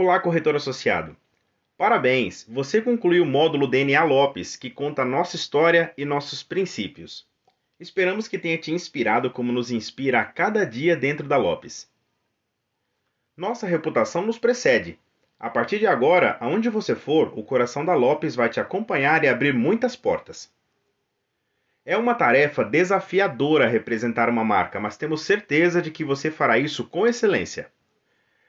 Olá, corretor associado. Parabéns, você concluiu o módulo DNA Lopes, que conta nossa história e nossos princípios. Esperamos que tenha te inspirado como nos inspira a cada dia dentro da Lopes. Nossa reputação nos precede. A partir de agora, aonde você for, o coração da Lopes vai te acompanhar e abrir muitas portas. É uma tarefa desafiadora representar uma marca, mas temos certeza de que você fará isso com excelência.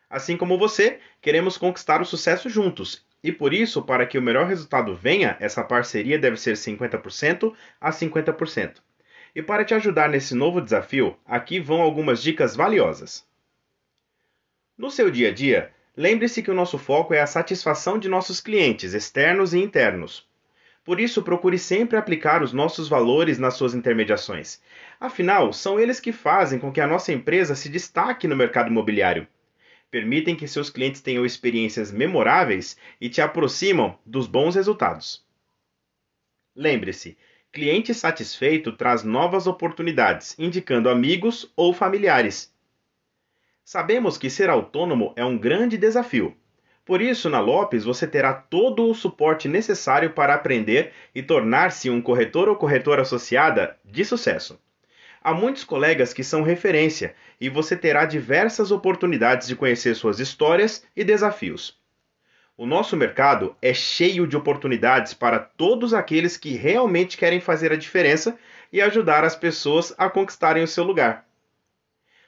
Assim como você, queremos conquistar o sucesso juntos. E por isso, para que o melhor resultado venha, essa parceria deve ser 50% a 50%. E para te ajudar nesse novo desafio, aqui vão algumas dicas valiosas. No seu dia a dia, lembre-se que o nosso foco é a satisfação de nossos clientes externos e internos. Por isso, procure sempre aplicar os nossos valores nas suas intermediações. Afinal, são eles que fazem com que a nossa empresa se destaque no mercado imobiliário permitem que seus clientes tenham experiências memoráveis e te aproximam dos bons resultados. Lembre-se, cliente satisfeito traz novas oportunidades, indicando amigos ou familiares. Sabemos que ser autônomo é um grande desafio. Por isso, na Lopes você terá todo o suporte necessário para aprender e tornar-se um corretor ou corretora associada de sucesso. Há muitos colegas que são referência e você terá diversas oportunidades de conhecer suas histórias e desafios. O nosso mercado é cheio de oportunidades para todos aqueles que realmente querem fazer a diferença e ajudar as pessoas a conquistarem o seu lugar.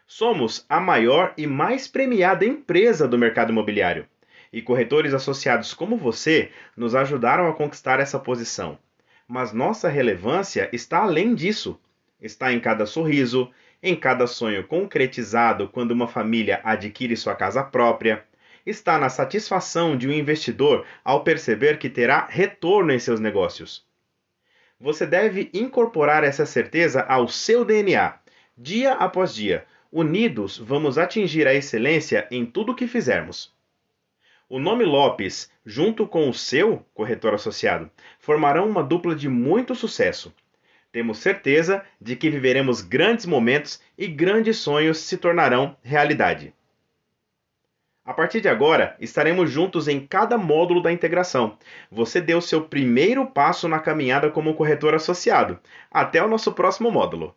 Somos a maior e mais premiada empresa do mercado imobiliário, e corretores associados como você nos ajudaram a conquistar essa posição. Mas nossa relevância está além disso está em cada sorriso, em cada sonho concretizado quando uma família adquire sua casa própria, está na satisfação de um investidor ao perceber que terá retorno em seus negócios. Você deve incorporar essa certeza ao seu DNA, dia após dia. Unidos, vamos atingir a excelência em tudo o que fizermos. O nome Lopes, junto com o seu corretor associado, formarão uma dupla de muito sucesso temos certeza de que viveremos grandes momentos e grandes sonhos se tornarão realidade. A partir de agora, estaremos juntos em cada módulo da integração. Você deu seu primeiro passo na caminhada como corretor associado. Até o nosso próximo módulo.